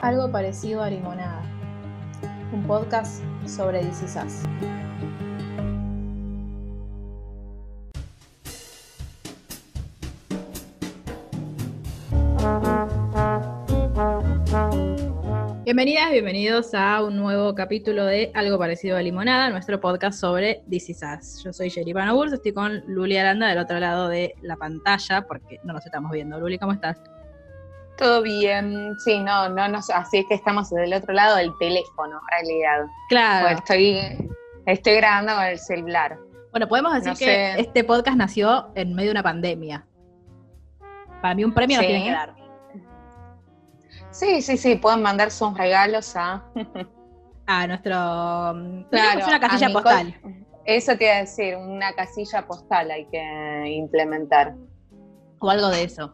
Algo parecido a Limonada, un podcast sobre DC Sass. Bienvenidas, bienvenidos a un nuevo capítulo de Algo parecido a Limonada, nuestro podcast sobre DC Sass. Yo soy Sherry Panoburs, estoy con Luli Aranda del otro lado de la pantalla, porque no nos estamos viendo. Luli, ¿cómo estás? Todo bien, sí, no, no, no, así es que estamos del otro lado del teléfono, en realidad. Claro. Pues estoy, estoy grabando con el celular. Bueno, podemos decir No que sé. este podcast nació en medio de una pandemia. Para mí un premio nos Sí. tiene que dar. Sí, sí, sí, pueden mandar sus regalos a... A nuestro... Claro, una casilla postal. Eso te iba a decir, una casilla postal hay que implementar. O algo de eso.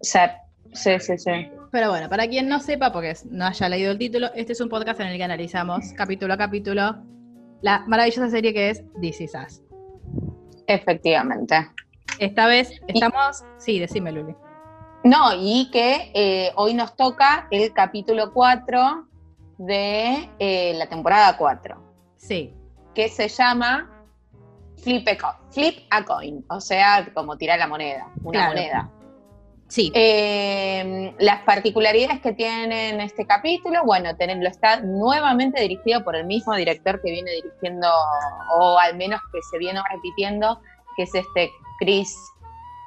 O sea, sí, sí, sí. Pero bueno, para quien no sepa, porque no haya leído el título, este es un podcast en el que analizamos capítulo a capítulo la maravillosa serie que es This Is Us. Efectivamente. Esta vez estamos... Sí, decime, Luli. No, y que eh, hoy nos toca el capítulo 4 de eh, la temporada 4. Sí, que se llama Flip a, Flip a Coin, o sea, como tirar la moneda, una Claro. moneda. Sí. Eh, las particularidades que tiene este capítulo, bueno, tener- lo está nuevamente dirigido por el mismo director que viene dirigiendo, o al menos que se viene repitiendo, que es este Chris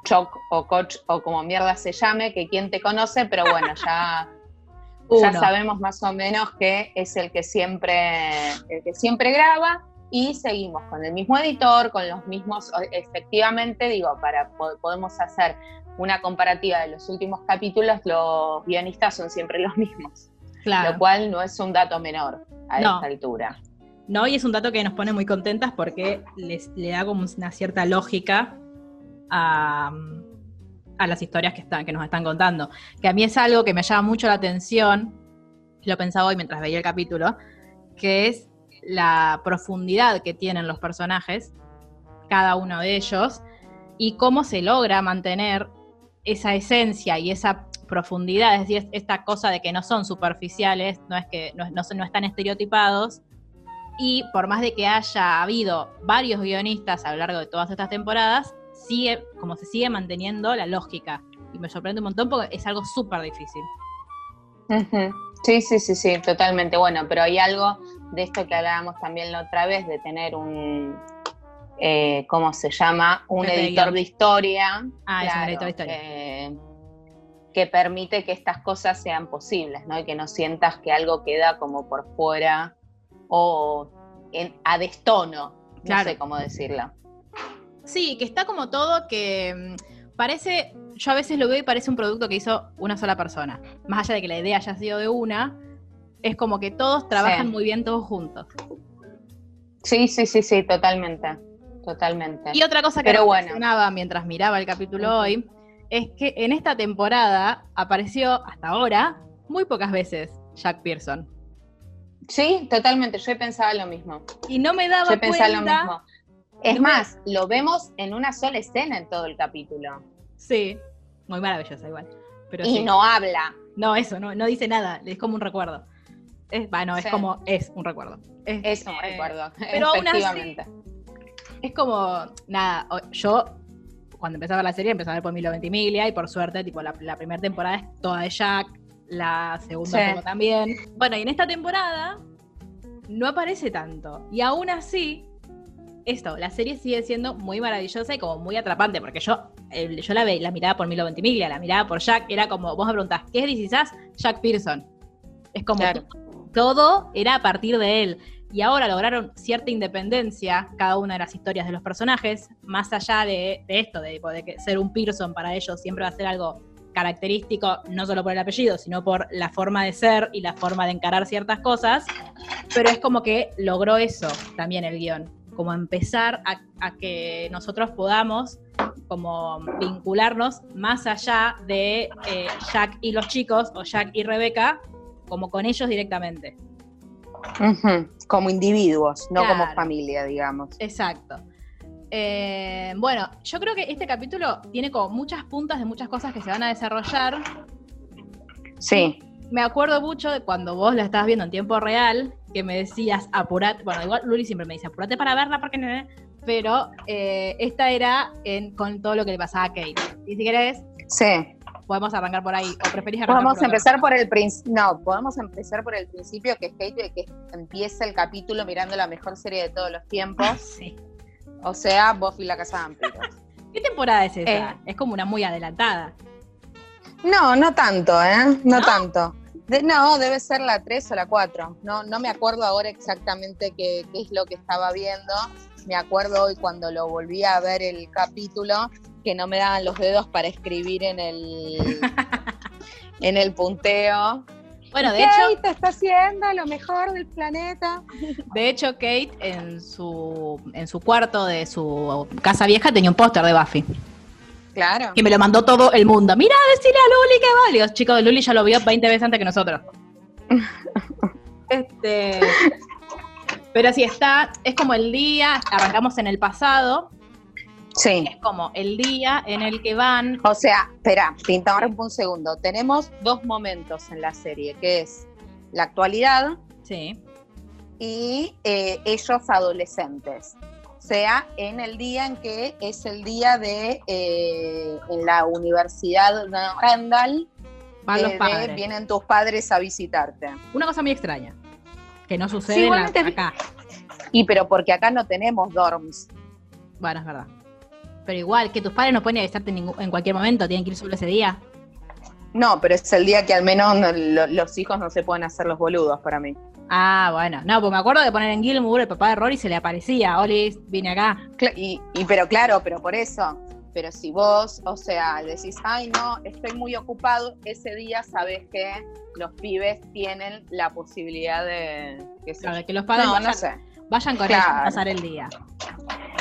Choc o Coach o como mierda se llame, que quien te conoce, pero bueno, ya ya sabemos más o menos que es el que siempre, el que siempre graba y seguimos con el mismo editor, con los mismos, efectivamente, digo, para po- podemos hacer una comparativa de los últimos capítulos, los guionistas son siempre los mismos, Claro. lo cual no es un dato menor a No. esta altura. No, y es un dato que nos pone muy contentas porque les, le da como una cierta lógica a, a las historias que, están, que nos están contando. Que a mí es algo que me llama mucho la atención, lo pensaba hoy mientras veía el capítulo, que es la profundidad que tienen los personajes, cada uno de ellos, y cómo se logra mantener esa esencia y esa profundidad, es decir, es- esta cosa de que no son superficiales, no es que no, no no están estereotipados, y por más de que haya habido varios guionistas a lo largo de todas estas temporadas, sigue, como se sigue manteniendo la lógica. Y me sorprende un montón porque es algo súper difícil. Sí, sí, sí, sí, totalmente. Bueno, pero hay algo de esto que hablábamos también la otra vez, de tener un, eh, ¿cómo se llama? Un editor guion. de historia. Ah, es un editor de historia. eh, que permite que estas cosas sean posibles, ¿no? Y que no sientas que algo queda como por fuera o en, a destono, no Claro. sé cómo decirlo. Sí, que está como todo que mm, parece, yo a veces lo veo y parece un producto que hizo una sola persona. Más allá de que la idea haya sido de una, es como que todos trabajan Sí. muy bien todos juntos. Sí, sí, sí, sí, totalmente, totalmente. Y otra cosa que Pero bueno. reflexionaba mientras miraba el capítulo hoy es que en esta temporada apareció hasta ahora muy pocas veces Jack Pearson. Sí, totalmente, yo pensaba lo mismo. Y no me daba Yo pensaba lo cuenta. mismo. Es No me- más, lo vemos en una sola escena en todo el capítulo. Sí, muy maravillosa igual. Pero y sí. no habla. No, eso, no, no dice nada, es como un recuerdo. Es, bueno, es como, es un recuerdo. Es, Es un eh, recuerdo. pero aún así-. Es como, nada, yo cuando empecé a ver la serie empecé a ver por Milo Ventimiglia y por suerte, tipo, la, la primera temporada es toda de Jack, la segunda Sí. también. Bueno, y en esta temporada no aparece tanto. Y aún así, esto, la serie sigue siendo muy maravillosa y como muy atrapante, porque yo, eh, yo la, ve, la miraba por Milo Ventimiglia, la miraba por Jack, era como, vos me preguntás, ¿qué es This? Jack Pearson. Es como Claro. todo era a partir de él. Y ahora lograron cierta independencia cada una de las historias de los personajes, más allá de, esto, de, de ser un Pearson para ellos siempre va a ser algo característico, no solo por el apellido, sino por la forma de ser y la forma de encarar ciertas cosas. Pero es como que logró eso también el guion, como empezar a, a que nosotros podamos como vincularnos más allá de eh, Jack y los chicos o Jack y Rebeca, como con ellos directamente. Como individuos, no como familia, digamos. Exacto. Eh, bueno, yo creo que este capítulo tiene como muchas puntas de muchas cosas que se van a desarrollar Sí, me acuerdo mucho de cuando vos la estabas viendo en tiempo real, que me decías, apurate, bueno, igual Luli siempre me dice, apurate para verla porque no, pero eh, esta era en, con todo lo que le pasaba a Kate. Y si querés, Sí. Podemos arrancar por ahí, o preferís arrancar Podemos por empezar por el principio. No, podemos empezar por el principio, que es Kate, que empieza el capítulo mirando la mejor serie de todos los tiempos. Sí. O sea, Buffy la Casa de Vampiros. ¿Qué temporada es esa? Eh. Es como una muy adelantada. No, no tanto, ¿eh? No, ¿No? tanto. De- no, debe ser la 3 o la 4. No, no me acuerdo ahora exactamente qué, qué es lo que estaba viendo. Me acuerdo hoy cuando lo volví a ver el capítulo que no me daban los dedos para escribir en el, en el punteo. Bueno, de hecho, Kate está haciendo lo mejor del planeta. de hecho, Kate en su, en su cuarto de su casa vieja tenía un póster de Buffy. Claro. Que me lo mandó todo el mundo. Mira, decirle a Luli que va. Le digo, chicos, Luli ya lo vio 20 veces antes que nosotros. este. Pero sí está, es como el día, arrancamos en el pasado, Sí. es como el día en el que van. O sea, espera, te interrumpo un segundo. Tenemos dos momentos en la serie, que es la actualidad Sí, y eh, ellos adolescentes. O sea, en el día en que es el día de eh, en la Universidad de Randall, van los de padres. vienen tus padres a visitarte. Una cosa muy extraña, que no sucede Sí, en la- igualmente- acá. Y pero porque acá no tenemos dorms. Bueno, es verdad. Pero igual, que tus padres no pueden avisarte en, cualquier momento, tienen que ir solo ese día. No, pero es el día que al menos no- lo- los hijos no se pueden hacer los boludos para mí. Ah, bueno. No, pues me acuerdo de poner en Gilmour el papá de Rory se le aparecía. Oli, vine acá. Y, y pero claro, pero por eso. Pero si vos, o sea, decís, ay no, estoy muy ocupado, ese día sabes que los pibes tienen la posibilidad de sé Claro, que los padres No, vayan, no sé. vayan con Claro. ellos a pasar el día.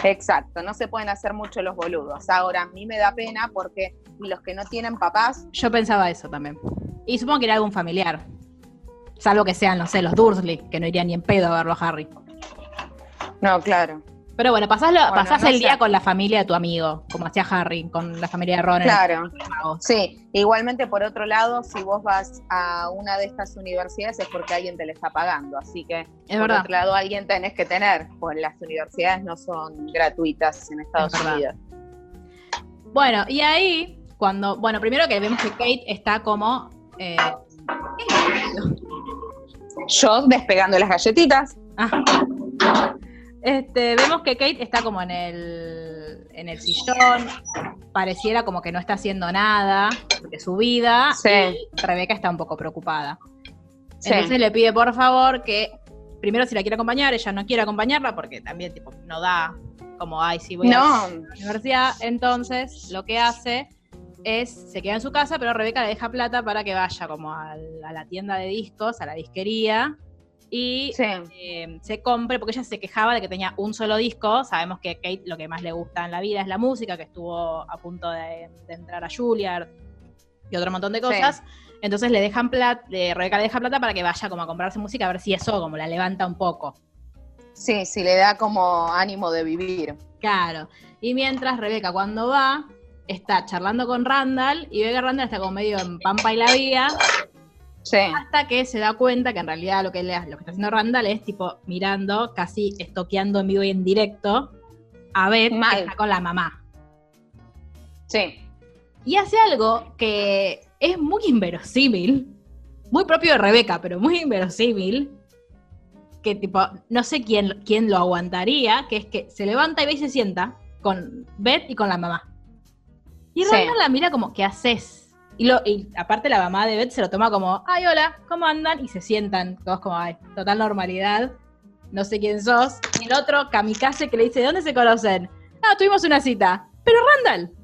Exacto, no se pueden hacer mucho los boludos. Ahora, a mí me da pena porque los que no tienen papás, Yo pensaba eso también. Y supongo que era algún familiar. Salvo que sean, no sé, los Dursley, que no irían ni en pedo a verlo a Harry. no, claro. Pero bueno, pasás, lo- Bueno, pasás no el sé. día con la familia de tu amigo, como hacía Harry, con la familia de Ron. Claro. Sí, igualmente por otro lado, si vos vas a una de estas universidades es porque alguien te la está pagando, así que Es por verdad. otro lado alguien tenés que tener, pues las universidades no son gratuitas en Estados Es. Unidos. Bueno, y ahí, cuando. Bueno, primero que vemos que Kate está como. eh. Yo despegando las galletitas. Ah. Este, vemos que Kate está como en el, en el sillón, pareciera como que no está haciendo nada de su vida, Sí. y Rebeca está un poco preocupada. Sí. Entonces le pide por favor que, primero si la quiere acompañar, ella no quiere acompañarla porque también tipo, no da como, ay, sí voy a No, la universidad. Entonces lo que hace es, se queda en su casa, pero Rebeca le deja plata para que vaya como a la tienda de discos, a la disquería, y sí, eh, se compre, porque ella se quejaba de que tenía un solo disco. Sabemos que Kate lo que más le gusta en la vida es la música, que estuvo a punto de, de entrar a Juilliard y otro montón de cosas. Entonces le dejan plata, Rebeca le deja plata para que vaya como a comprarse música, a ver si eso como la levanta un poco. sí, sí, le da como ánimo de vivir. Claro. Y mientras Rebeca cuando va, está charlando con Randall y ve que Randall está como medio en Pampa y la Vía, Sí, hasta que se da cuenta que en realidad lo que, le- lo que está haciendo Randall es tipo mirando, casi estoqueando en vivo y en directo a Beth Mal. que está con la mamá. sí, Y hace algo que es muy inverosímil, muy propio de Rebeca, pero muy inverosímil, que tipo, no sé quién, quién lo aguantaría, que es que se levanta y ve y se sienta con Beth y con la mamá. Y Sí. Randall la mira como, ¿qué haces? Y, lo, y aparte la mamá de Beth se lo toma como, ay, hola, ¿cómo andan? Y se sientan todos como, ay, total normalidad, no sé quién sos. Y el otro, kamikaze, que le dice, ¿de dónde se conocen? Ah, tuvimos una cita. Pero Randall,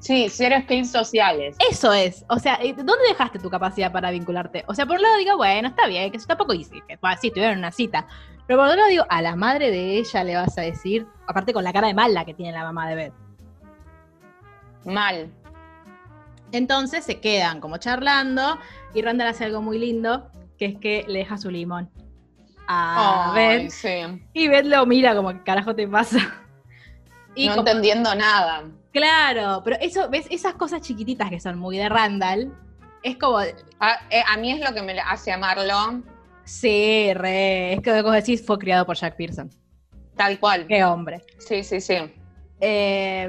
sí, cero skills sociales. eso es. O sea, eh, ¿dónde dejaste tu capacidad para vincularte? O sea, por un lado digo, bueno, está bien, que eso tampoco que bueno, sí, tuvieron una cita. Pero por otro lado digo, a la madre de ella le vas a decir, aparte con la cara de mala que tiene la mamá de Beth. Mal. Entonces se quedan como charlando y Randall hace algo muy lindo, que es que le deja su limón a Ay, Beth. sí. Y Beth lo mira como, ¿qué carajo te pasa? Y no como- entendiendo nada. Claro, pero eso, ¿ves? Esas cosas chiquititas que son muy de Randall, es como. A, eh, a mí es lo que me hace amarlo. Sí, re. Es que vos decís fue criado por Jack Pearson. Tal cual. Qué hombre. Sí, sí, sí. Eh,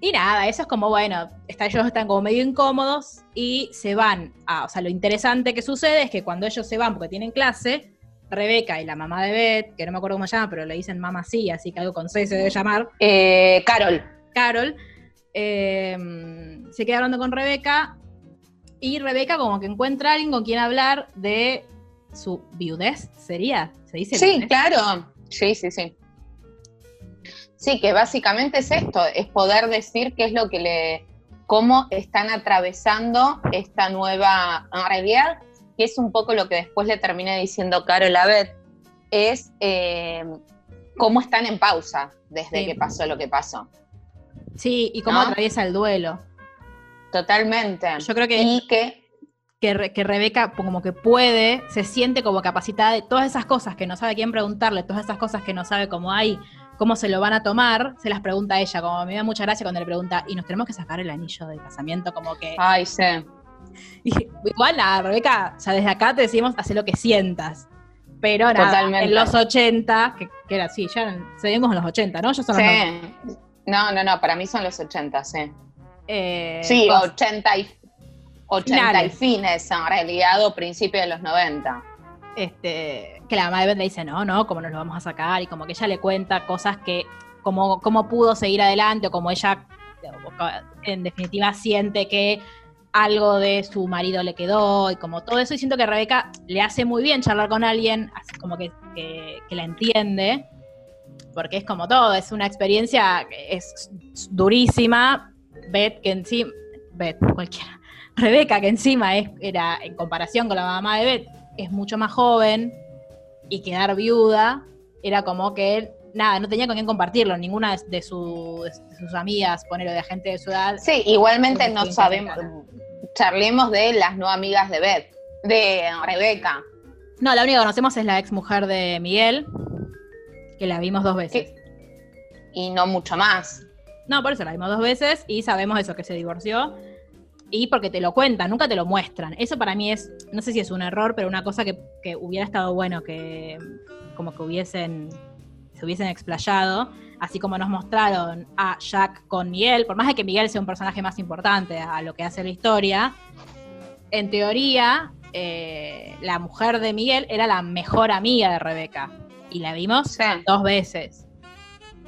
y nada, eso es como, bueno, está, ellos están como medio incómodos y se van a, o sea, lo interesante que sucede es que cuando ellos se van porque tienen clase, Rebeca y la mamá de Beth, que no me acuerdo cómo se llama, pero le dicen mamá sí, así que algo con C se debe llamar. Eh, Carol. Carol, eh, se queda hablando con Rebeca y Rebeca como que encuentra a alguien con quien hablar de su viudez, ¿sería? ¿Se dice? Sí, viudez? claro. Sí, sí, sí. Sí, que básicamente es esto, es poder decir qué es lo que le, cómo están atravesando esta nueva realidad, que es un poco lo que después le terminé diciendo Carol a Beth, es eh, cómo están en pausa desde Sí. que pasó lo que pasó. Sí, y cómo ¿No? atraviesa el duelo. Totalmente. Yo creo que Y que, que, Re- que Rebeca como que puede, se siente como capacitada de todas esas cosas que no sabe quién preguntarle, todas esas cosas que no sabe cómo hay, cómo se lo van a tomar, se las pregunta a ella, como me da mucha gracia cuando le pregunta, y nos tenemos que sacar el anillo del casamiento, como que... ay, sí. Y igual nada, Rebeca, o sea, desde acá te decimos, haz lo que sientas. Pero nada, Totalmente. en los 80, que, que era así, ya seguimos en los 80, ¿no? Yo son los 90. Sí. No, no, no, para mí son los 80, sí. Eh, Sí, cos- 80 y, 80 y fines en realidad, o principios de los 90. Este, que la mamá de Beth le dice, no, no, cómo nos lo vamos a sacar, y como que ella le cuenta cosas que, como, cómo pudo seguir adelante, o como ella, en definitiva, siente que algo de su marido le quedó, y como todo eso, y siento que Rebeca le hace muy bien charlar con alguien, así como que, que, que la entiende, porque es como todo, es una experiencia, que es durísima, Beth, que encima, Beth, cualquiera, Rebeca, que encima es, era, en comparación con la mamá de Beth, es mucho más joven y quedar viuda era como que nada, no tenía con quién compartirlo, ninguna de, de su- de sus amigas, ponerlo de gente de su edad. Sí, igualmente no sabemos, charlemos de las no amigas de Beth, de Rebeca. No, la única que conocemos es la ex mujer de Miguel, que la vimos dos veces. y no mucho más. No, por eso la vimos dos veces y sabemos eso, que se divorció. Y porque te lo cuentan, nunca te lo muestran. Eso para mí es, no sé si es un error, pero una cosa que, que hubiera estado bueno que como que hubiesen, se hubiesen explayado, así como nos mostraron a Jack con Miguel, por más de que Miguel sea un personaje más importante a lo que hace la historia, en teoría, eh, la mujer de Miguel era la mejor amiga de Rebeca. Y la vimos Sí. dos veces.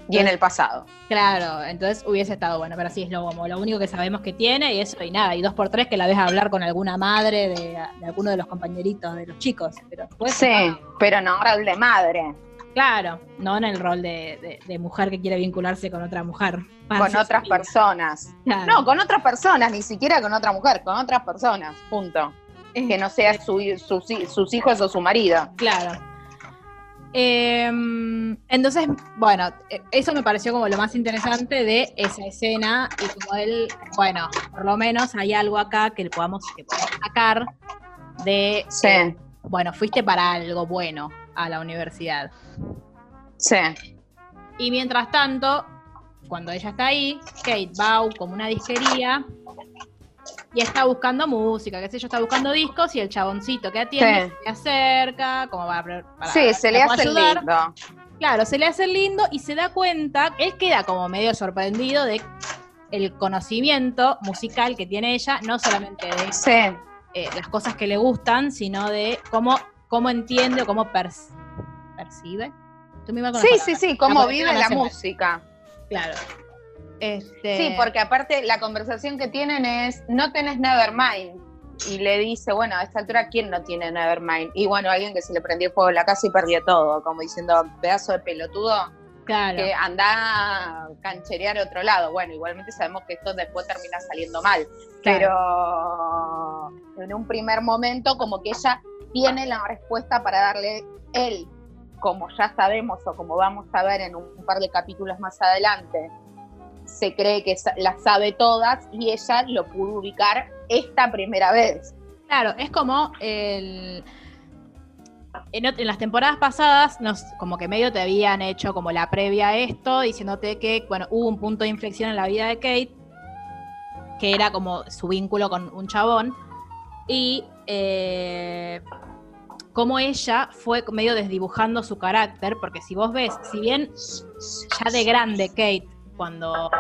Y en el pasado. Claro, entonces hubiese estado bueno, pero sí es lo, como lo único que sabemos que tiene y eso y nada, y dos por tres que la ves hablar con alguna madre de, de alguno de los compañeritos de los chicos, pero después, Sí, pero no rol de madre, claro, no en el rol de, de- de mujer que quiere vincularse con otra mujer. con su otras vida. personas. Claro. No, con otras personas, ni siquiera con otra mujer, con otras personas, punto. Es- Que no sea su- sus, hi- sus hijos o su marido. Claro. Em, entonces, bueno, eh, eso me pareció como lo más interesante de esa escena y como él, bueno, por lo menos hay algo acá que podamos, que podamos sacar de, Sí, eh, bueno, fuiste para algo bueno a la universidad. sí, Y mientras tanto, cuando ella está ahí, Kate va como una disquería y está buscando música, qué sé yo, está buscando discos y el chaboncito que atiende Sí. se le acerca, como para, para sí, se le hace ayudar. lindo. Claro, se le hace lindo y se da cuenta, él queda como medio sorprendido de el conocimiento musical que tiene ella, no solamente de Sí, eh, las cosas que le gustan, sino de cómo, cómo entiende o cómo perci- percibe. Con sí, sí, sí, cómo vive la música. Claro. Este, Sí, porque aparte la conversación que tienen es, no tenés Nevermind. Y le dice, bueno, a esta altura, ¿quién no tiene Nevermind? Y bueno, alguien que se le prendió fuego en la casa y perdió todo, como diciendo, pedazo de pelotudo, claro. que anda a cancherear a otro lado. Bueno, igualmente sabemos que esto después termina saliendo mal. Claro. Pero en un primer momento, como que ella tiene la respuesta para darle él, como ya sabemos o como vamos a ver en un par de capítulos más adelante, se cree que las sabe todas y ella lo pudo ubicar esta primera vez. Claro, es como. En, las temporadas pasadas, como que medio te habían hecho como la previa a esto, diciéndote que, bueno, hubo un punto de inflexión en la vida de Kate, que era como su vínculo con un chabón, y eh, cómo ella fue medio desdibujando su carácter, porque si vos ves, si bien ya de grande Kate, cuando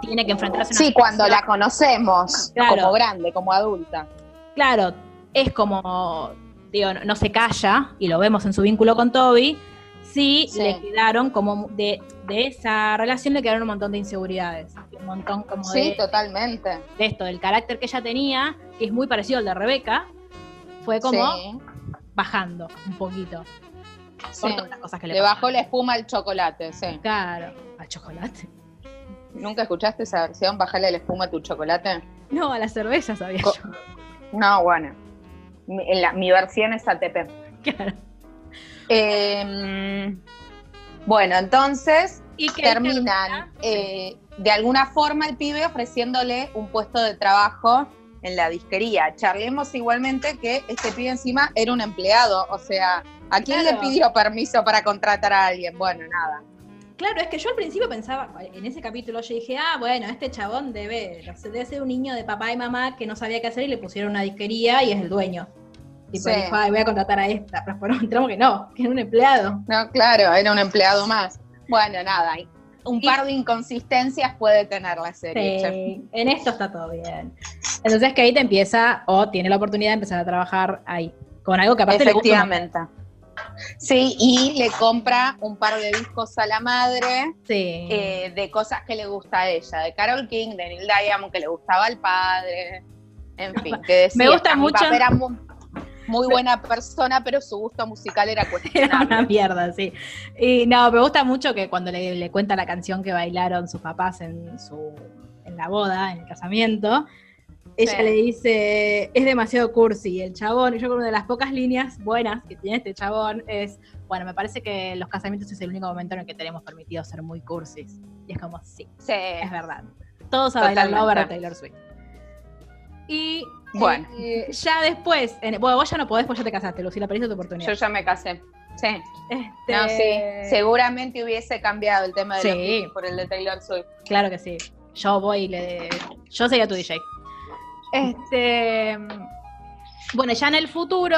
tiene que enfrentarse a una Sí, cuando la conocemos como grande, como adulta. Claro, es como, digo, no, se calla, y lo vemos en su vínculo con Toby, sí, le quedaron como de, esa relación le quedaron un montón de inseguridades. Un montón como sí, totalmente. De esto, del carácter que ella tenía, que es muy parecido al de Rebeca, fue como bajando un poquito. Por todas las cosas que le, le bajó la espuma al chocolate, sí. Claro, al chocolate. ¿Nunca escuchaste esa versión? Bajarle la espuma a tu chocolate. No, a la cerveza sabía yo. No, bueno. Mi, mi versión es ATP. Claro. Em, bueno, entonces ¿Y terminan eh, de alguna forma el pibe ofreciéndole un puesto de trabajo en la disquería. Charlemos igualmente que este pibe encima era un empleado, o sea, ¿a quién le pidió permiso para contratar a alguien? Bueno, nada. Claro, es que yo al principio pensaba, en ese capítulo yo dije, ah, bueno, este chabón debe, debe ser un niño de papá y mamá que no sabía qué hacer y le pusieron una disquería y es el dueño. Tipo, dijo, ay, voy a contratar a esta. Pero entramos que no, que era un empleado. No, claro, era un empleado más. Bueno, nada, un par de inconsistencias puede tener la serie. Sí, en esto está todo bien. Entonces Kate empieza o tiene la oportunidad de empezar a trabajar ahí, con algo que aparte Efectivamente. le gusta. Sí, y le compra un par de discos a la madre eh, de cosas que le gusta a ella, de Carol King, de Neil Diamond, que le gustaba al padre, en fin, que decía, Me gusta mucho. Era muy, buena persona, pero su gusto musical era cuestionable. Era una mierda, sí. Y no, me gusta mucho que cuando le, cuenta la canción que bailaron sus papás en su en la boda, en el casamiento, ella le dice, es demasiado cursi. El chabón, y yo creo que una de las pocas líneas buenas que tiene este chabón es, bueno, me parece que los casamientos es el único momento en el que tenemos permitido ser muy cursis. Y es como, sí, sí. es verdad. Todos a bailar Lover a Taylor Swift. Y bueno. Eh, ya después, bueno, vos ya no podés, pues ya te casaste, Lucila, perdiste tu oportunidad. Yo ya me casé. Sí. Este... No, sí. Seguramente hubiese cambiado el tema de los por el de Taylor Swift. Claro que sí. Yo voy y le. Yo sería tu DJ. Este, bueno, ya en el futuro,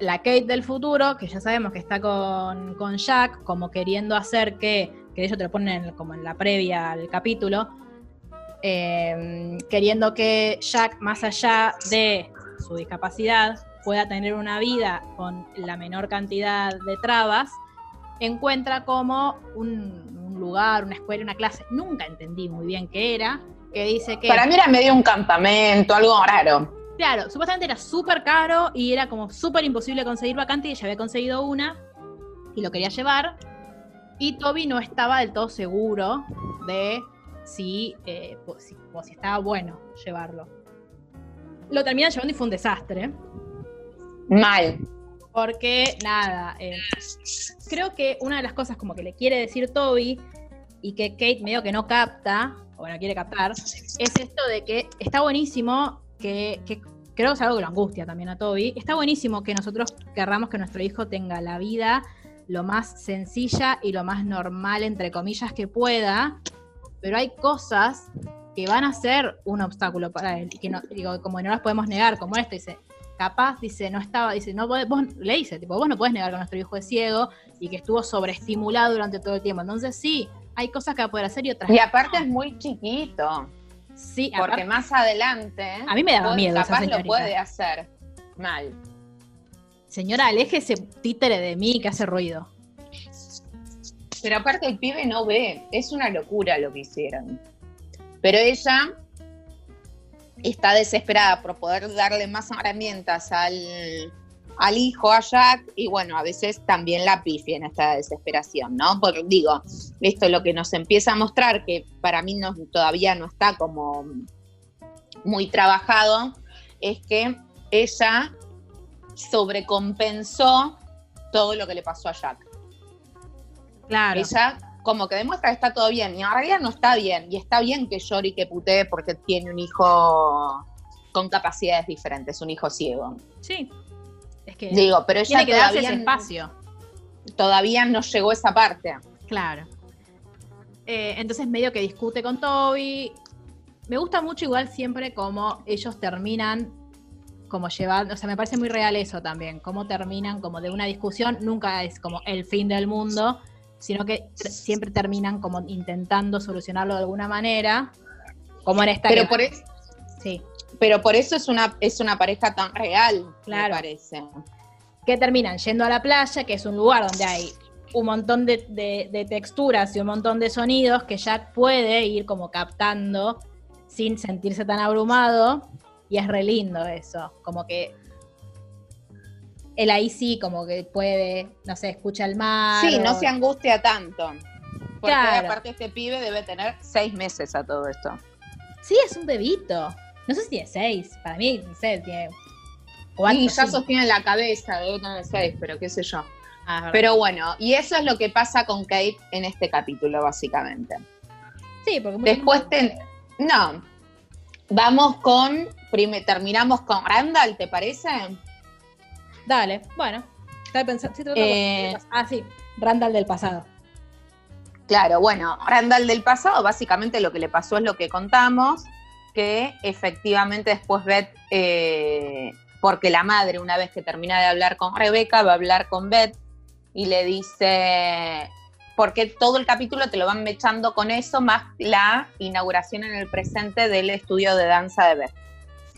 la Kate del futuro, que ya sabemos que está con, Jack, como queriendo hacer que, que ellos te lo ponen como en la previa al capítulo, em, queriendo que Jack, más allá de su discapacidad, pueda tener una vida con la menor cantidad de trabas, encuentra como un lugar, una escuela, una clase, nunca entendí muy bien qué era, que dice que... Para mí era medio un campamento, algo raro. Claro, supuestamente era súper caro y era como súper imposible conseguir vacante y ella había conseguido una y lo quería llevar. Y Toby no estaba del todo seguro de si, eh, si, si estaba bueno llevarlo. Lo termina llevando y fue un desastre. Mal. Porque, nada, eh, creo que una de las cosas como que le quiere decir Toby y que Kate medio que no capta bueno, quiere captar, es esto de que está buenísimo que, creo que es algo que lo angustia también a Toby, está buenísimo que nosotros querramos que nuestro hijo tenga la vida lo más sencilla y lo más normal, entre comillas, que pueda, pero hay cosas que van a ser un obstáculo para él, y que no, digo, como no las podemos negar, como esto, dice, capaz, dice, no estaba, dice, no vos le dice, tipo, vos no podés negar que nuestro hijo es ciego y que estuvo sobreestimulado durante todo el tiempo. Entonces sí, hay cosas que va a poder hacer y otras Y aparte es muy chiquito. Sí, porque más adelante. A mí me daba miedo. Capaz lo puede hacer mal. Señora, aleje ese títere de mí que hace ruido. Pero aparte el pibe no ve, es una locura lo que hicieron. Pero ella está desesperada por poder darle más herramientas al, al hijo, a Jack, y bueno, a veces también la pifia en esta desesperación, ¿no? Porque digo, esto es lo que nos empieza a mostrar, que para mí no, todavía no está como muy trabajado, es que ella sobrecompensó todo lo que le pasó a Jack. Claro. Ella como que demuestra que está todo bien, y en realidad no está bien, y está bien que llore y que putee porque tiene un hijo con capacidades diferentes, un hijo ciego. Sí, que Digo, pero ella tiene que darse ese espacio. Todavía no llegó esa parte. Claro. Eh, entonces medio que discute con Toby. Me gusta mucho igual siempre como ellos terminan como llevando, o sea, me parece muy real eso también, cómo terminan como de una discusión, nunca es como el fin del mundo, sino que siempre terminan como intentando solucionarlo de alguna manera, como en esta... Pero por eso... Sí. Pero por eso es una, es una pareja tan real, me parece. Que terminan yendo a la playa, que es un lugar donde hay un montón de, de, texturas y un montón de sonidos que Jack puede ir como captando sin sentirse tan abrumado. Y es re lindo eso. Como que él ahí sí, como que puede, no sé, escucha el mar. Sí, no se angustia tanto. Porque aparte este pibe debe tener seis meses a todo esto. Sí, es un bebito. No sé si tiene seis. Para mí, no sé, tiene cuatro. Y ya sostiene la cabeza, debe tener seis, pero qué sé yo. Ah, pero bueno, y eso es lo que pasa con Kate en este capítulo, básicamente. Sí, porque después no. Vamos con terminamos con Randall, ¿te parece? Dale, bueno. Estaba pensando, eh, ah, sí, Randall del pasado. Claro, bueno, Randall del pasado, básicamente lo que le pasó es lo que contamos, que efectivamente después Beth, eh, porque la madre, una vez que termina de hablar con Rebeca, va a hablar con Beth y le dice, porque todo el capítulo te lo van mechando con eso, más la inauguración en el presente del estudio de danza de Beth.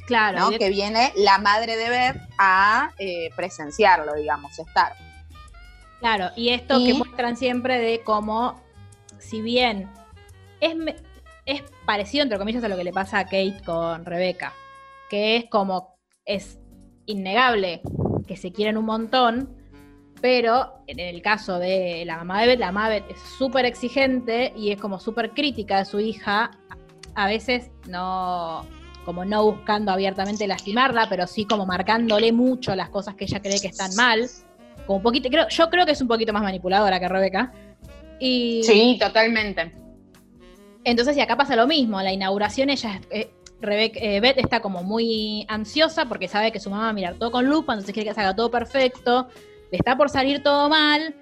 Claro. Que viene la madre de Beth a eh, presenciarlo, digamos, estar. Claro, y esto que muestran siempre de cómo, si bien es, es parecido, entre comillas, a lo que le pasa a Kate con Rebeca, que es como, es innegable que se quieren un montón, pero en el caso de la mamá de Beth, la mamá de Beth es súper exigente y es como súper crítica de su hija. A veces no, como no buscando abiertamente lastimarla, pero sí como marcándole mucho las cosas que ella cree que están mal. Como un poquito, creo, yo creo que es un poquito más manipuladora que Rebeca. Y, sí, totalmente. Entonces, y acá pasa lo mismo, la inauguración ella, eh, Rebeca, eh, Beth está como muy ansiosa porque sabe que su mamá va a mirar todo con lupa, entonces quiere que se haga todo perfecto le está por salir todo mal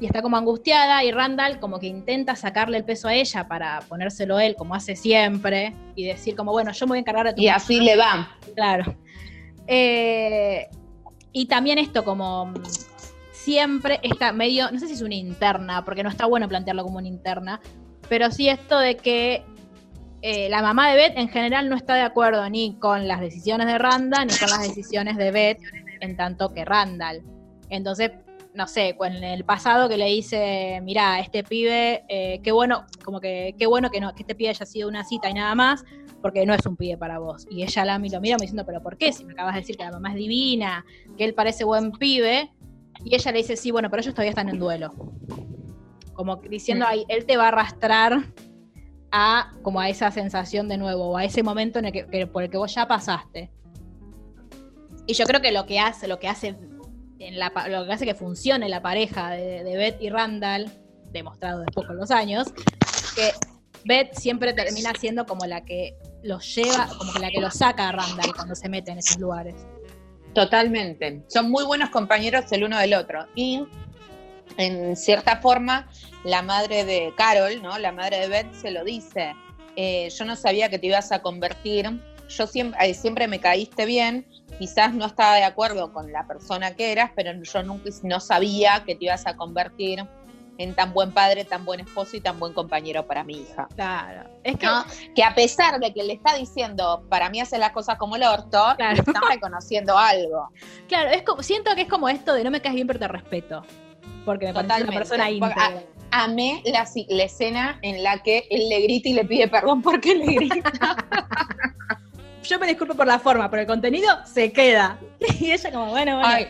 y está como angustiada y Randall como que intenta sacarle el peso a ella para ponérselo él como hace siempre y decir como, bueno, yo me voy a encargar de tu... Y así le va. Claro. Eh, y también esto como mm, siempre está medio, no sé si es una interna, porque no está bueno plantearlo como una interna, pero sí esto de que eh, la mamá de Beth en general no está de acuerdo ni con las decisiones de Randall ni con las decisiones de Beth en tanto que Randall. Entonces, no sé, en el pasado que le dice, mira, este pibe, eh, qué bueno, como que qué bueno que, no, que este pibe haya sido una cita y nada más, porque no es un pibe para vos. Y ella la, mira me diciendo, pero ¿por qué? Si me acabas de decir que la mamá es divina, que él parece buen pibe. Y ella le dice, sí, bueno, pero ellos todavía están en duelo. Como diciendo, ahí, él te va a arrastrar a como a esa sensación de nuevo, o a ese momento en el que, por el que vos ya pasaste. Y yo creo que lo que hace, lo que hace lo que hace que funcione la pareja de, Beth y Randall, demostrado después con los años, que Beth siempre termina siendo como la que los lleva, como la que los saca a Randall cuando se mete en esos lugares. Totalmente. Son muy buenos compañeros el uno del otro. Y en cierta forma, la madre de Carol, ¿no? La madre de Beth se lo dice. Eh, yo no sabía que te ibas a convertir. Yo siempre, siempre me caíste bien, quizás no estaba de acuerdo con la persona que eras, pero yo nunca no sabía que te ibas a convertir en tan buen padre, tan buen esposo y tan buen compañero para mi hija. Claro. Es que, que a pesar de que le está diciendo, para mí hace las cosas como el orto, le está reconociendo algo. Claro, es como, siento que es como esto de no me caes bien, pero te respeto. Porque me parece una persona íntegra. Amé la, la escena en la que él le grita y le pide perdón porque le grita. yo me disculpo por la forma, pero el contenido se queda. Y ella como, bueno, bueno.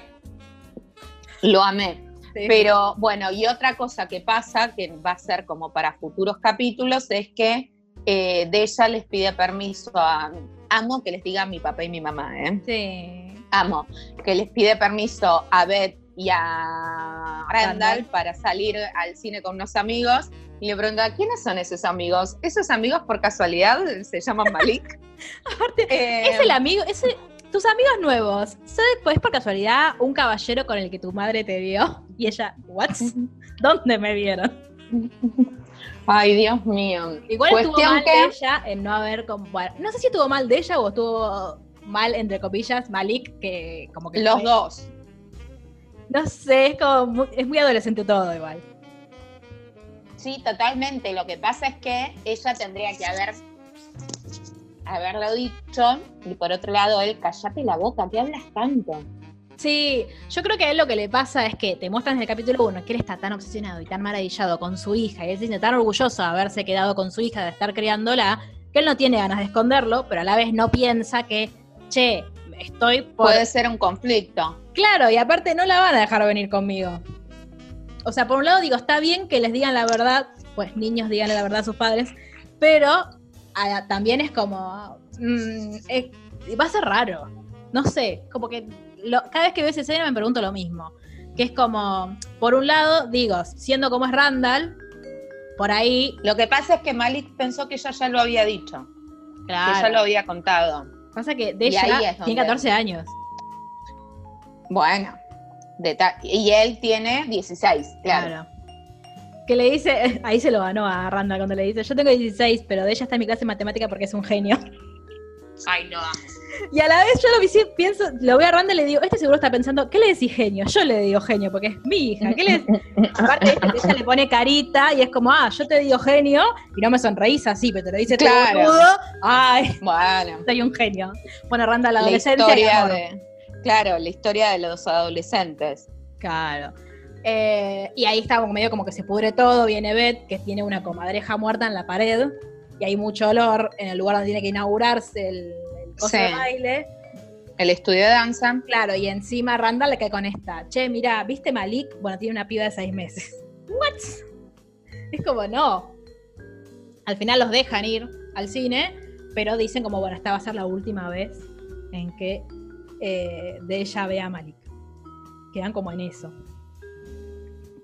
lo amé. Pero bueno, y otra cosa que pasa, que va a ser como para futuros capítulos, es que eh, de ella les pide permiso a... Amo que les diga a mi papá y mi mamá, ¿eh? Sí. Amo. Que les pide permiso a Beth y a Randall para salir al cine con unos amigos y le pregunta, ¿quiénes son esos amigos? ¿Esos amigos por casualidad se llaman Malik? Aparte, es el eh, amigo, ese, tus amigos nuevos, ¿es por casualidad un caballero con el que tu madre te vio? Y ella, ¿what? ¿Dónde me vieron? Ay, Dios mío. Igual estuvo mal de ella en no haber... no sé si estuvo mal de ella o estuvo mal, entre comillas, Malik, que como que... Los dos. No sé, es como muy, es muy adolescente todo igual. Sí, totalmente. Lo que pasa es que ella tendría que haber haberlo dicho y por otro lado él, callate la boca, ¿qué hablas tanto? Sí, yo creo que a él lo que le pasa es que te muestran en el capítulo 1 que él está tan obsesionado y tan maravillado con su hija y él se siente tan orgulloso de haberse quedado con su hija, de estar criándola, que él no tiene ganas de esconderlo, pero a la vez no piensa que, che, estoy por... Puede ser un conflicto. Claro, y aparte no la van a dejar venir conmigo. O sea, por un lado digo, está bien que les digan la verdad, pues niños digan la verdad a sus padres, pero también es como, mm, va a ser raro. No sé, como que cada vez que veo esa escena me pregunto lo mismo. Que es como, por un lado, digo, siendo como es Randall, por ahí. Lo que pasa es que Malik pensó que ella ya lo había dicho. Claro. Que ya lo había contado. Pasa que de ella tiene 14 años. Bueno, y él tiene 16, claro. Que le dice, ahí se lo ganó a Randall cuando le dice, yo tengo 16, pero de ella está en mi clase de matemática porque es un genio. Ay, no. Y a la vez yo lo vi, pienso, lo voy a Randall y le digo, este seguro está pensando, ¿qué le decís genio? Yo le digo genio porque es mi hija. ¿Qué le Aparte, ella le pone carita y es como, ah, yo te digo genio y no me sonreís así, pero te lo dice claro. todo Ay, bueno. soy un genio. Bueno, Randall, la adolescencia. de, claro, la historia de los adolescentes. Claro. Eh, y ahí está como medio como que se pudre todo, viene Beth, que tiene una comadreja muerta en la pared, y hay mucho olor en el lugar donde tiene que inaugurarse el, baile. El estudio de danza. Claro, y encima Randall le cae con esta. Che, mira, ¿viste Malik? Bueno, tiene una piba de seis meses. ¿What? Es como, no. Al final los dejan ir al cine, pero dicen como, bueno, esta va a ser la última vez en que eh, de ella vea a Malik. Quedan como en eso.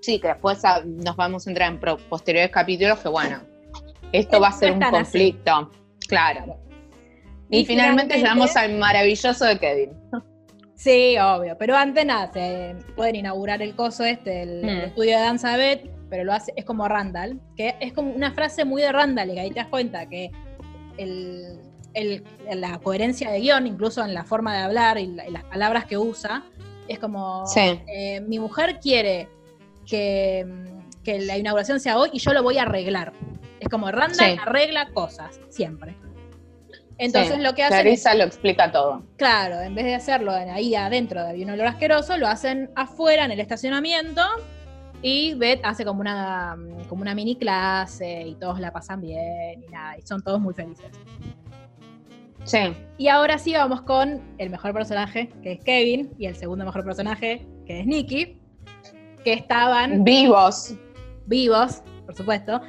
Sí, que después nos vamos a entrar en posteriores capítulos que, bueno, esto va a ser un conflicto. Claro. Y, finalmente, llegamos al maravilloso de Kevin. Sí, obvio. Pero antes nada, se pueden inaugurar el coso este, el, hmm. estudio de danza de Beth, pero lo hace, es como Randall, que es como una frase muy de Randall, y que ahí te das cuenta que la coherencia de guion, incluso en la forma de hablar y, las palabras que usa, es como eh, mi mujer quiere que, que, la inauguración sea hoy y yo lo voy a arreglar. Es como Randall arregla cosas, siempre. Entonces lo que hacen. Clarisa lo explica todo. Claro, en vez de hacerlo ahí adentro de un olor asqueroso, lo hacen afuera en el estacionamiento. Y Beth hace como una, como una mini clase y todos la pasan bien y nada, y son todos muy felices. Sí. Y ahora sí vamos con el mejor personaje, que es Kevin, y el segundo mejor personaje, que es Nicky, que estaban... Vivos. Vivos, por supuesto.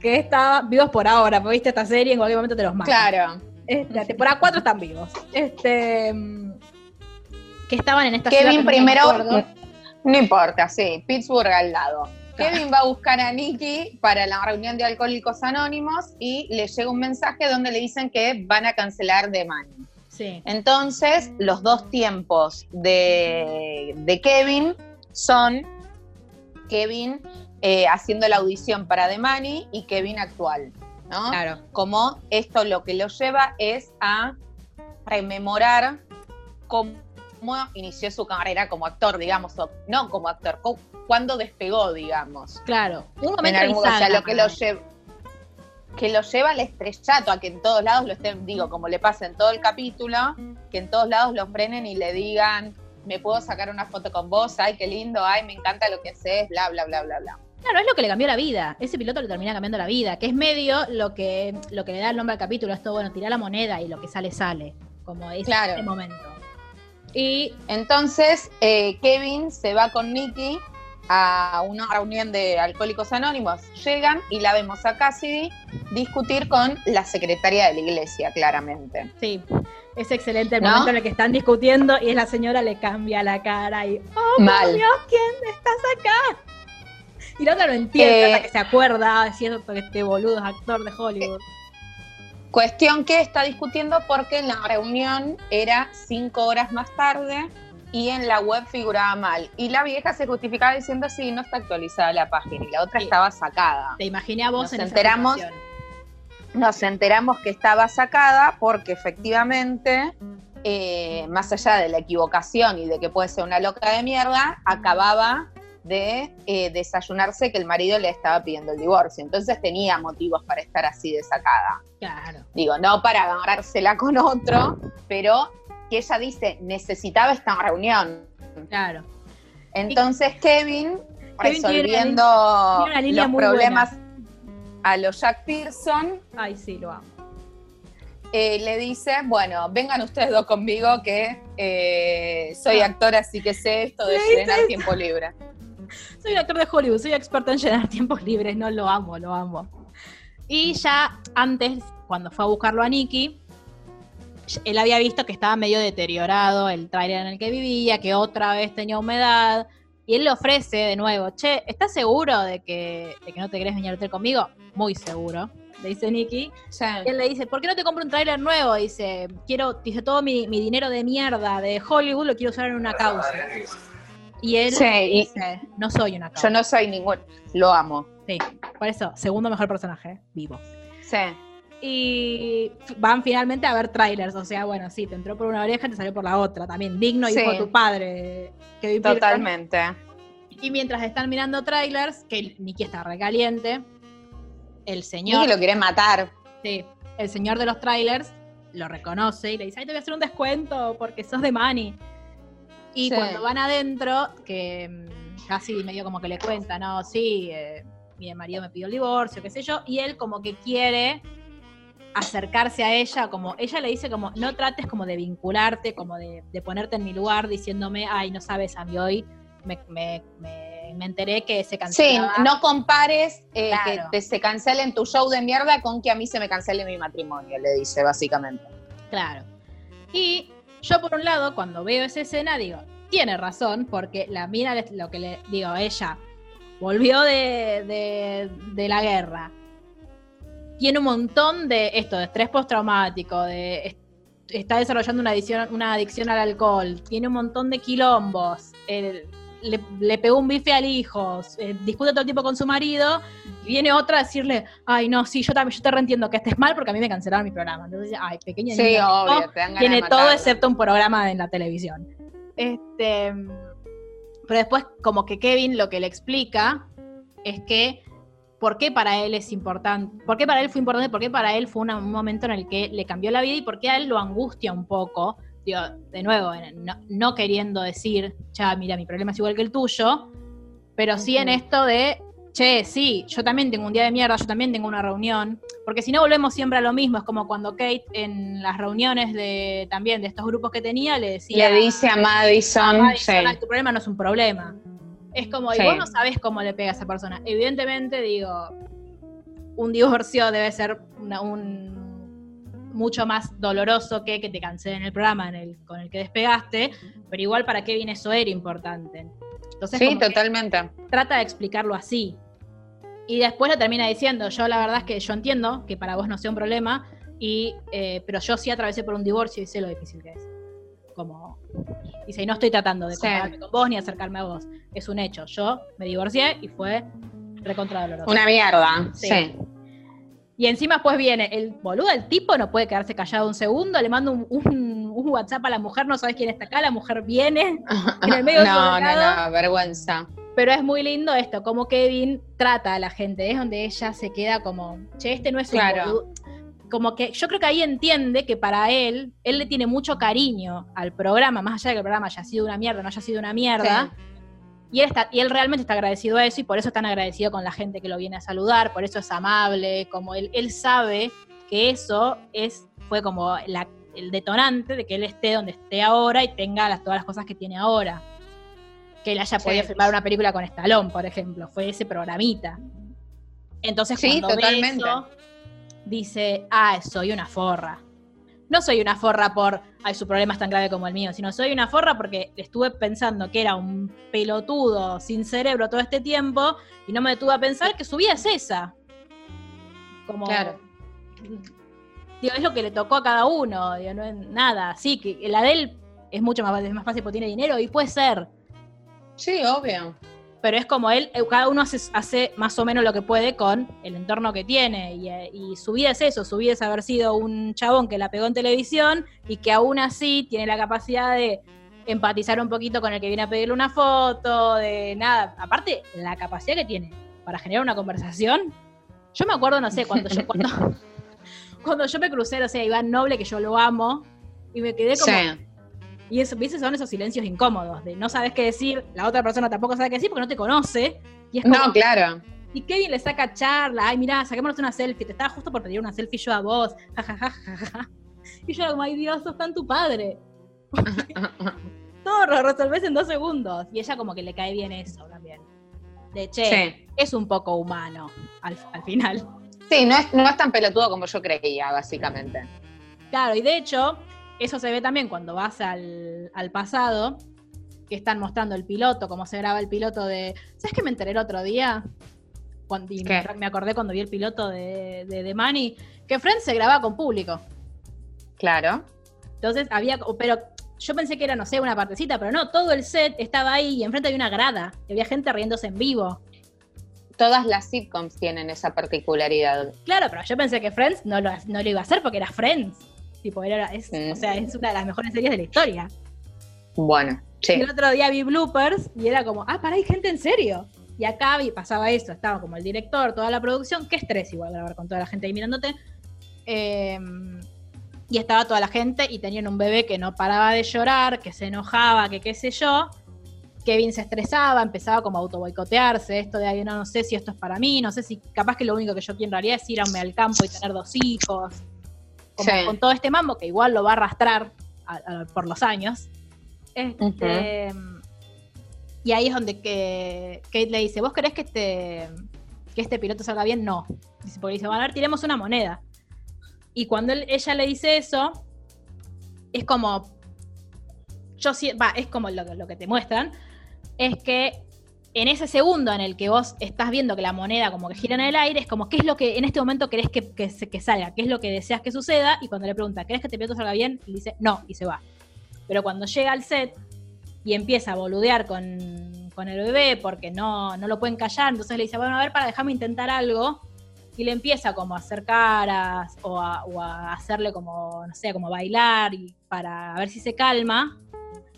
Que estaban vivos por ahora, porque viste esta serie, en cualquier momento te los matan. Claro. Este, la temporada 4 están vivos. Este, que estaban en esta Kevin primero, no, importa, sí, Pittsburgh al lado. Kevin va a buscar a Nicky para la reunión de Alcohólicos Anónimos y le llega un mensaje donde le dicen que van a cancelar The Money. Sí. Entonces, los dos tiempos de, de Kevin son Kevin eh, haciendo la audición para The Money y Kevin actual. ¿no? Claro. Como esto lo que lo lleva es a rememorar cómo inició su carrera como actor, digamos, no como actor, cuando despegó, digamos. Claro, un momento o sea, lo que lo lleva que lo lleva al estrellato, a que en todos lados lo estén, digo, como le pasa en todo el capítulo, que en todos lados lo frenen y le digan, me puedo sacar una foto con vos, ay, qué lindo, ay, me encanta lo que haces, bla, bla, bla, bla, bla. Claro, es lo que le cambió la vida. Ese piloto le termina cambiando la vida, que es medio lo que, lo que le da el nombre al capítulo. Esto, bueno, tirar la moneda y lo que sale, sale. Como es claro. ese momento. Y entonces eh, Kevin se va con Nicky a una reunión de Alcohólicos Anónimos. Llegan y la vemos a Cassidy discutir con la secretaria de la iglesia, claramente. Sí, es excelente el momento en el que están discutiendo y la señora le cambia la cara y, oh, Dios, ¿quién estás acá? Y la otra lo entiende, eh, que se acuerda, diciendo que este boludo es actor de Hollywood. Cuestión que está discutiendo porque la reunión era cinco horas más tarde y en la web figuraba mal. Y la vieja se justificaba diciendo, sí, no está actualizada la página y la otra estaba sacada. Te imaginé a vos nos en enteramos, Nos enteramos que estaba sacada porque efectivamente eh, más allá de la equivocación y de que puede ser una loca de mierda, acababa de eh, desayunarse que el marido le estaba pidiendo el divorcio. Entonces tenía motivos para estar así desacada. Claro. Digo, no para agarrársela con otro, pero que ella dice, necesitaba esta reunión. Claro. Entonces Kevin, resolviendo los problemas a los Jack Pearson. Ay, sí, lo amo. Eh, le dice, bueno, vengan ustedes dos conmigo que eh, soy ah. actor, así que sé esto de llenar tiempo libre. Soy un actor de Hollywood, soy experto en llenar tiempos libres, no lo amo, lo amo. Y ya antes, cuando fue a buscarlo a Nicky, él había visto que estaba medio deteriorado el trailer en el que vivía, que otra vez tenía humedad, y él le ofrece de nuevo, che, ¿estás seguro de que, de que no te querés venir a hotel conmigo? Muy seguro, le dice Nicky. Y él le dice, ¿por qué no te compro un tráiler nuevo? Dice, quiero, dice, todo mi, dinero de mierda de Hollywood lo quiero usar en una causa. Y él dice, no soy una causa. Yo no soy ningún, lo amo. Sí, por eso, segundo mejor personaje, vivo. Sí. Y van finalmente a ver trailers, o sea, bueno, sí, te entró por una oreja y te salió por la otra, también digno hijo de tu padre. Totalmente. Y mientras están mirando trailers, que Nicky está recaliente, el señor... Nicky lo quiere matar. Sí, el señor de los trailers lo reconoce y le dice, ay, te voy a hacer un descuento porque sos de Manny. Y cuando van adentro, que mm, casi medio como que le cuenta, no, sí, eh, mi marido me pidió el divorcio, qué sé yo, y él como que quiere acercarse a ella, como ella le dice como, no trates como de vincularte, como de, ponerte en mi lugar diciéndome, ay, no sabes, a mí hoy me, me, me, enteré que se cancelaba. Sí, no compares eh, que te, se cancelen tu show de mierda con que a mí se me cancele mi matrimonio, le dice básicamente. Claro. Y yo por un lado, cuando veo esa escena, digo, tiene razón, porque la mina, lo que le digo, ella volvió de, de, la guerra, tiene un montón de esto, de estrés postraumático, de está desarrollando una adicción, una adicción al alcohol, tiene un montón de quilombos, le, pegó un bife al hijo, eh, discute todo el tiempo con su marido, y viene otra a decirle, ay no, sí, yo también, yo te reentiendo que estés mal porque a mí me cancelaron mi programa. Entonces, ay, pequeña sí, obvio, tiene todo excepto un programa en la televisión. Este, pero después como que Kevin lo que le explica es que por qué para él es importante, por qué para él fue importante, por qué para él fue un momento en el que le cambió la vida y por qué a él lo angustia un poco. Digo, de nuevo, no, queriendo decir, ya, mira, mi problema es igual que el tuyo, pero sí en esto de, che, sí, yo también tengo un día de mierda, yo también tengo una reunión, porque si no volvemos siempre a lo mismo, es como cuando Kate en las reuniones de también de estos grupos que tenía le decía... Le dice a Madison, tu problema no es un problema. Es como, y vos no sabés cómo le pega a esa persona. Evidentemente, digo, un divorcio debe ser un mucho más doloroso que que te cancelen el programa en el, con el que despegaste, pero igual para Kevin eso era importante. Entonces, sí, totalmente. Trata de explicarlo así. Y después lo termina diciendo, yo la verdad es que yo entiendo que para vos no sea un problema, y, eh, pero yo sí atravesé por un divorcio y sé lo difícil que es. Como, dice, y no estoy tratando de compararme con vos ni acercarme a vos. Es un hecho. Yo me divorcié y fue recontra doloroso. Una mierda, sí. Y encima pues viene el boludo, el tipo no puede quedarse callado un segundo, le mando un, WhatsApp a la mujer, no sabes quién está acá, la mujer viene en el medio No, no, no, vergüenza. Pero es muy lindo esto, como Kevin trata a la gente, es donde ella se queda como, che, este no es un boludo como que yo creo que ahí entiende que para él, él le tiene mucho cariño al programa, más allá de que el programa haya sido una mierda, no haya sido una mierda. Y él, está, y él realmente está agradecido a eso y por eso es tan agradecido con la gente que lo viene a saludar, por eso es amable, como él, él sabe que eso es, fue como el detonante de que él esté donde esté ahora y tenga las, todas las cosas que tiene ahora. Que él haya podido filmar una película con Stallone, por ejemplo, fue ese programita. Entonces, sí, cuando totalmente dice, ah, soy una forra. No soy una forra por, ay, su problema es tan grave como el mío, sino soy una forra porque estuve pensando que era un pelotudo sin cerebro todo este tiempo y no me detuve a pensar que su vida es esa. Como, claro. Digo, es lo que le tocó a cada uno, digo, no es nada. Sí, que la de él es mucho más, más fácil porque tiene dinero y puede ser. Sí, obvio. Pero es como él, eh, cada uno hace, más o menos lo que puede con el entorno que tiene. Y, eh, y, su vida es eso, su vida es haber sido un chabón que la pegó en televisión y que aún así tiene la capacidad de empatizar un poquito con el que viene a pedirle una foto, de nada. Aparte, la capacidad que tiene para generar una conversación. Yo me acuerdo, no sé, cuando yo, cuando, cuando yo me crucé, o sea, Iván Noble, que yo lo amo, y me quedé como... Y eso, ¿viste? Son esos silencios incómodos, de no sabes qué decir, la otra persona tampoco sabe qué decir porque no te conoce. Y es como, no, claro. Y Kevin le saca charla, ay, mira, saquémonos una selfie, te estaba justo por pedir una selfie yo a vos, jajajaja. Y yo como, ay Dios, sos tan tu padre. Todo lo resolvés en dos segundos. Y ella como que le cae bien eso también. De che, es un poco humano al, final. Sí, no es, no es tan pelotudo como yo creía, básicamente. Claro, y de hecho, eso se ve también cuando vas al, pasado, que están mostrando el piloto, cómo se graba el piloto de. ¿Sabes qué me enteré el otro día? Cuando, me, acordé cuando vi el piloto de, de Money, que Friends se grababa con público. Claro. Entonces había, pero yo pensé que era, no sé, una partecita, pero no, todo el set estaba ahí y enfrente había una grada, y había gente riéndose en vivo. Todas las sitcoms tienen esa particularidad. Claro, pero yo pensé que Friends no lo, no lo iba a hacer porque era Friends. Tipo, era, es, o sea, es una de las mejores series de la historia. Bueno, sí. el otro día vi bloopers y era como, ah, para, hay gente en serio. Y acá vi, pasaba eso, estaba como el director, toda la producción, qué estrés igual grabar con toda la gente ahí mirándote. Em, y estaba toda la gente y tenían un bebé que no paraba de llorar, que se enojaba, que qué sé yo. Kevin se estresaba, empezaba como a auto boicotearse, esto de, ahí no, no sé si esto es para mí, no sé si capaz que lo único que yo quiero en realidad es irme al campo y tener dos hijos con todo este mambo que igual lo va a arrastrar por los años. Este, Y ahí es donde que, Kate le dice, ¿vos querés que este, que este piloto salga bien? No. Dice, porque dice, bueno, a ver, tiremos una moneda. Y cuando ella le dice eso, es como, yo va, es como lo, lo que te muestran, es que en ese segundo en el que vos estás viendo que la moneda como que gira en el aire, es como, ¿qué es lo que en este momento querés que, que, salga? ¿Qué es lo que deseas que suceda? Y cuando le pregunta, ¿querés que este piloto salga bien? Y dice, no, y se va. Pero cuando llega al set y empieza a boludear con, el bebé porque no, no lo pueden callar, entonces le dice, bueno, a ver, para dejarme intentar algo. Y le empieza como a hacer caras o a, o a hacerle como, no sé, como bailar y para ver si se calma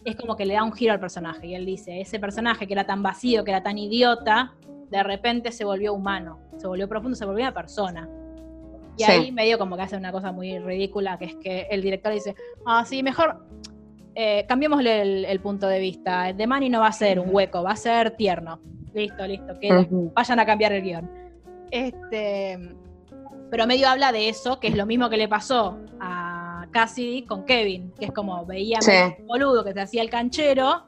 es como que le da un giro al personaje. Y él dice, ese personaje que era tan vacío, que era tan idiota, de repente se volvió humano, se volvió profundo, se volvió una persona. Y ahí medio como que hace una cosa muy ridícula, que es que el director dice, ah, sí, mejor eh, cambiémosle el, punto de vista. De Manny no va a ser un hueco, va a ser tierno. Listo, listo, que vayan a cambiar el guion. Este, pero medio habla de eso, que es lo mismo que le pasó a Cassidy con Kevin, que es como veía un boludo que se hacía el canchero,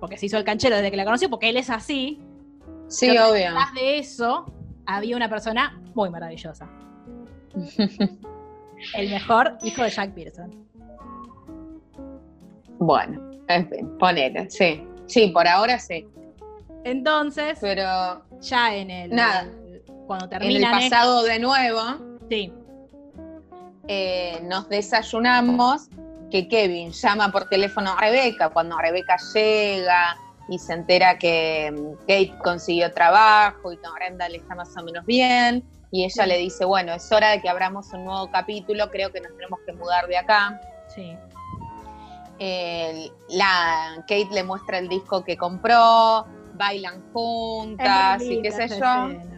porque se hizo el canchero desde que la conoció, porque él es así. Sí, obvio. Detrás de eso había una persona muy maravillosa. el mejor hijo de Jack Pearson. Bueno, en fin, ponele, sí. Sí, por ahora sí. Entonces, pero ya en el nada, cuando termina en el pasado de nuevo, sí. Eh, nos desayunamos que Kevin llama por teléfono a Rebeca cuando Rebeca llega y se entera que mm, Kate consiguió trabajo y que Brenda le está más o menos bien y ella le dice, bueno, es hora de que abramos un nuevo capítulo, creo que nos tenemos que mudar de acá. Sí. la Kate le muestra el disco que compró, bailan juntas y qué sé yo.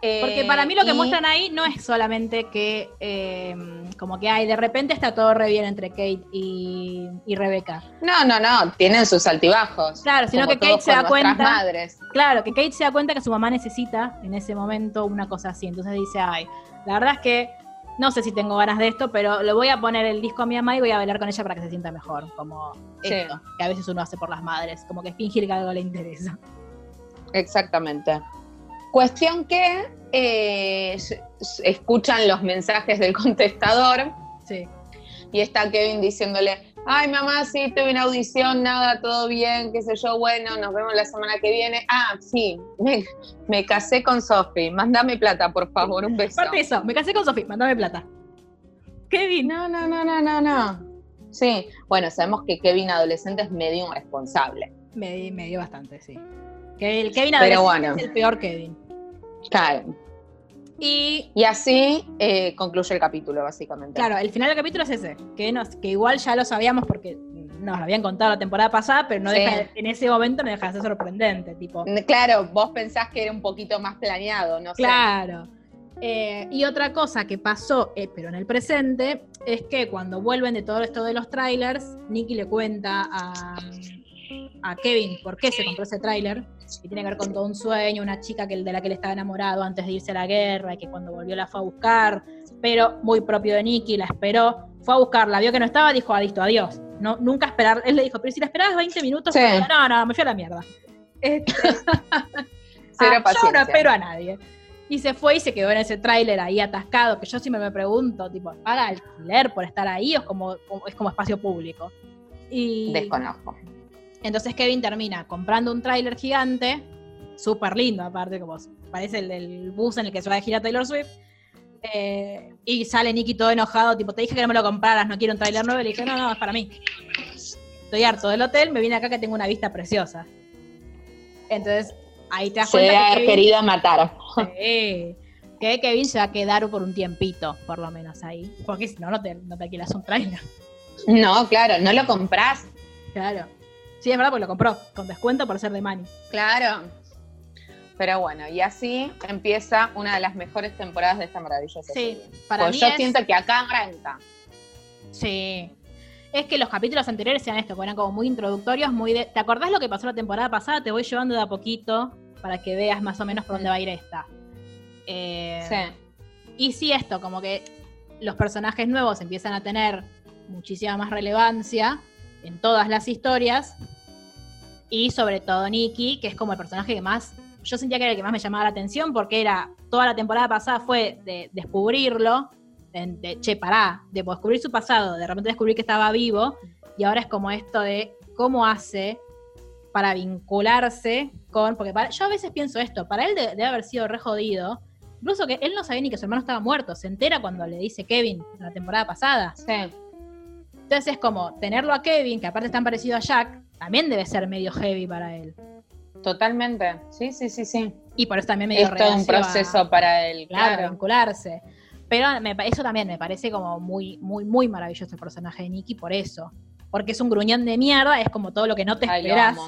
Porque para mí lo que muestran ahí no es solamente que, eh, como que hay, de repente está todo re bien entre Kate y, y Rebeca. No, no, no, tienen sus altibajos. Claro, sino que Kate se da cuenta. Claro, que Kate se da cuenta que su mamá necesita en ese momento una cosa así. Entonces dice, ay, la verdad es que no sé si tengo ganas de esto, pero le voy a poner el disco a mi mamá y voy a bailar con ella para que se sienta mejor. Como esto, que a veces uno hace por las madres, como que fingir que algo le interesa. Exactamente. Cuestión que eh, escuchan los mensajes del contestador. Sí. Y está Kevin diciéndole, ay mamá, sí, tuve una audición, nada, todo bien, qué sé yo, bueno, nos vemos la semana que viene. Ah, sí, me, casé con Sophie, mándame plata, por favor, un beso. Parte eso, me casé con Sophie, mándame plata. Kevin. No, no, no, no, no, no. Sí, bueno, sabemos que Kevin adolescente es medio irresponsable. Me, me dio bastante, sí. Que el Kevin Pero bueno. es el peor Kevin. Claro. Y Y así eh, concluye el capítulo, básicamente. claro, el final del capítulo es ese, que, nos, que igual ya lo sabíamos porque nos lo habían contado la temporada pasada, pero no Sí. deja de- en ese momento no deja de ser sorprendente, tipo. Claro, vos pensás que era un poquito más planeado, no sé. Claro. Eh, y otra cosa que pasó, eh, pero en el presente, es que cuando vuelven de todo esto de los trailers, Nicky le cuenta a, a Kevin por qué se compró ese tráiler, que tiene que ver con todo un sueño, una chica que, de la que él estaba enamorado antes de irse a la guerra, y que cuando volvió la fue a buscar, pero muy propio de Nicky, la esperó, fue a buscarla, vio que no estaba, dijo, adicto, adiós. No, nunca esperar, él le dijo, pero si la esperabas 20 minutos, Sí. no, no, me fui a la mierda. Este, Cero Ah, yo no espero a nadie. Y se fue y se quedó en ese tráiler ahí atascado, que yo siempre me pregunto, tipo, ¿paga alquiler por estar ahí o es como, es como espacio público? Y Desconozco. Entonces Kevin termina comprando un tráiler gigante, súper lindo aparte, como parece el del bus en el que se va de gira Taylor Swift, eh, y sale Nicky todo enojado, tipo, te dije que no me lo compraras, no quiero un tráiler nuevo, y le dije, no, no, es para mí. Estoy harto del hotel, me vine acá que tengo una vista preciosa. Entonces, ahí te das Se cuenta debe que haber Kevin- querido matar. Sí. Que Kevin se va a quedar por un tiempito, por lo menos ahí. Porque si no, no te, no te alquilas un trailer. No, claro, no lo comprás. Claro. Sí, es verdad, porque lo compró, con descuento por ser de Manny. Claro. Pero bueno, y así empieza una de las mejores temporadas de esta maravillosa Sí, serie. para Pues mí yo es- siento que acá arranca. Sí. Es que los capítulos anteriores eran esto, que eran como muy introductorios, muy de. ¿Te acordás lo que pasó la temporada pasada? Te voy llevando de a poquito para que veas más o menos por dónde va a ir esta. Eh, Sí. Y sí, esto, como que los personajes nuevos empiezan a tener muchísima más relevancia en todas las historias. Y sobre todo Nicky, que es como el personaje que más. Yo sentía que era el que más me llamaba la atención porque era. Toda la temporada pasada fue de descubrirlo, de, de, che, pará, de descubrir su pasado, de repente descubrir que estaba vivo. Y ahora es como esto de cómo hace para vincularse con. Porque para- yo a veces pienso esto, para él de- debe haber sido re jodido. Incluso que él no sabía ni que su hermano estaba muerto. Se entera cuando le dice Kevin la temporada pasada. Sí. Entonces es como tenerlo a Kevin, que aparte es tan parecido a Jack, también debe ser medio heavy para él. Totalmente. Sí, sí, sí, sí. Y por eso también medio Es todo un a- proceso para él, claro, claro. vincularse. Pero me eso también me parece como muy, muy, muy maravilloso el personaje de Nicky por eso. Porque es un gruñón de mierda, es como todo lo que no te Ay, esperás.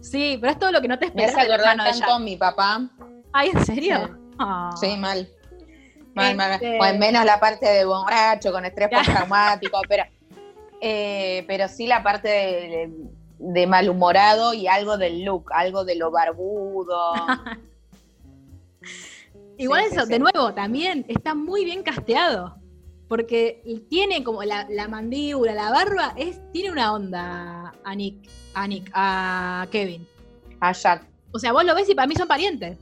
Sí, pero es todo lo que no te Me esperás. hace del acordar tanto a mi papá. Ay, ¿en serio? Sí. Ah. Sí, mal. Mal, mal, mal. Este- O en menos la parte de borracho, con estrés postraumático, pero, eh, pero sí la parte de, de malhumorado y algo del look, algo de lo barbudo. Igual Sí, eso, sí. de nuevo, también está muy bien casteado. Porque tiene como la, la mandíbula, la barba, es, tiene una onda a Nick, a Nick, a Kevin. A Jack. O sea, vos lo ves y para mí son parientes.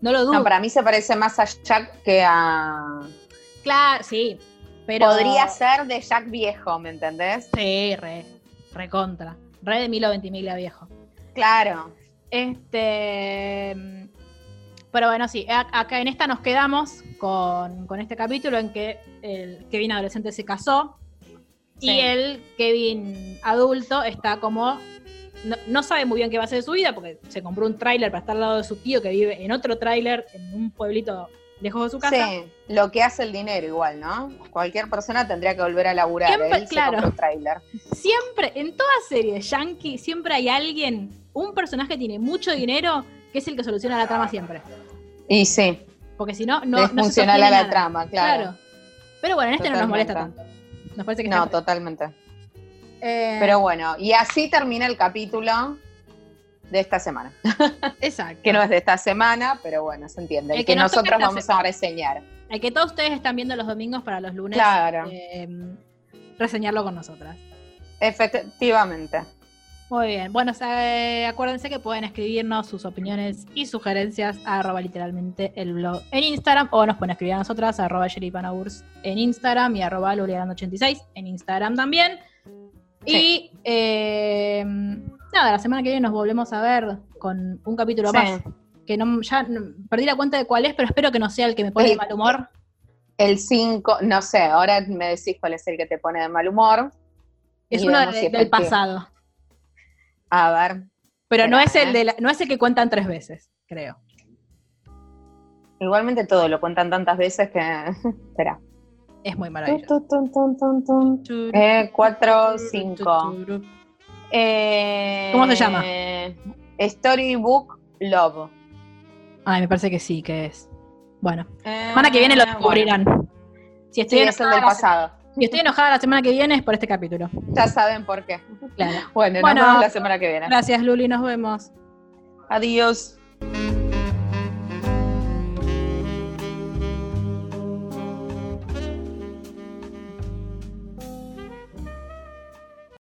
No lo dudo. No, para mí se parece más a Jack que a. Claro, sí. Pero. Podría ser de Jack viejo, ¿me entendés? Sí, re. Re contra. Re de Milo Ventimiglia viejo. Claro. Este. Pero bueno, sí, acá en esta nos quedamos con, con este capítulo en que el Kevin adolescente se casó Sí. y el Kevin adulto está como. No, no sabe muy bien qué va a hacer de su vida porque se compró un tráiler para estar al lado de su tío que vive en otro tráiler en un pueblito lejos de su casa. Sí, lo que hace el dinero igual, ¿no? Cualquier persona tendría que volver a laburar. Siempre, Él se claro. tráiler. Siempre, en toda serie yankee, siempre hay alguien, un personaje que tiene mucho dinero que es el que soluciona la trama siempre. Y sí, Porque si no, no, es no se funcional a sostiene la nada. trama, claro. Pero bueno, en este no nos molesta tanto. Nos parece que No, totalmente. Eh, Pero bueno, y así termina el capítulo de esta semana. Exacto. Que no es de esta semana, pero bueno, se entiende. El El que nosotros vamos semana. a reseñar. El que todos ustedes están viendo los domingos para los lunes. Claro, eh, reseñarlo con nosotras. efectivamente. Muy bien. Bueno, eh, acuérdense que pueden escribirnos sus opiniones y sugerencias a arroba literalmente el blog en Instagram o nos pueden escribir a nosotras a arroba en Instagram y arroba Luliagando86 en Instagram también. Y eh, nada, la semana que viene nos volvemos a ver con un capítulo más. Que no, ya perdí la cuenta de cuál es, pero espero que no sea el que me pone de mal humor. El 5, no sé, ahora me decís cuál es el que te pone de mal humor. Es uno del pasado. A ver. Pero no es, el de no es el que cuentan tres veces, creo. Igualmente todo lo cuentan tantas veces que. Espera. Es muy maravilloso. 4, 5. Eh, ¿Cómo se llama? Storybook Love. Ay, me parece que sí, que es. Bueno, Eh, semana que viene lo bueno. descubrirán. Si estoy, Sí, es el enojada del la, pasado. si estoy enojada la semana que viene es por este capítulo. Ya saben por qué. Claro. Bueno, Bueno. nos vemos la semana que viene. Gracias, Luli, nos vemos. Adiós.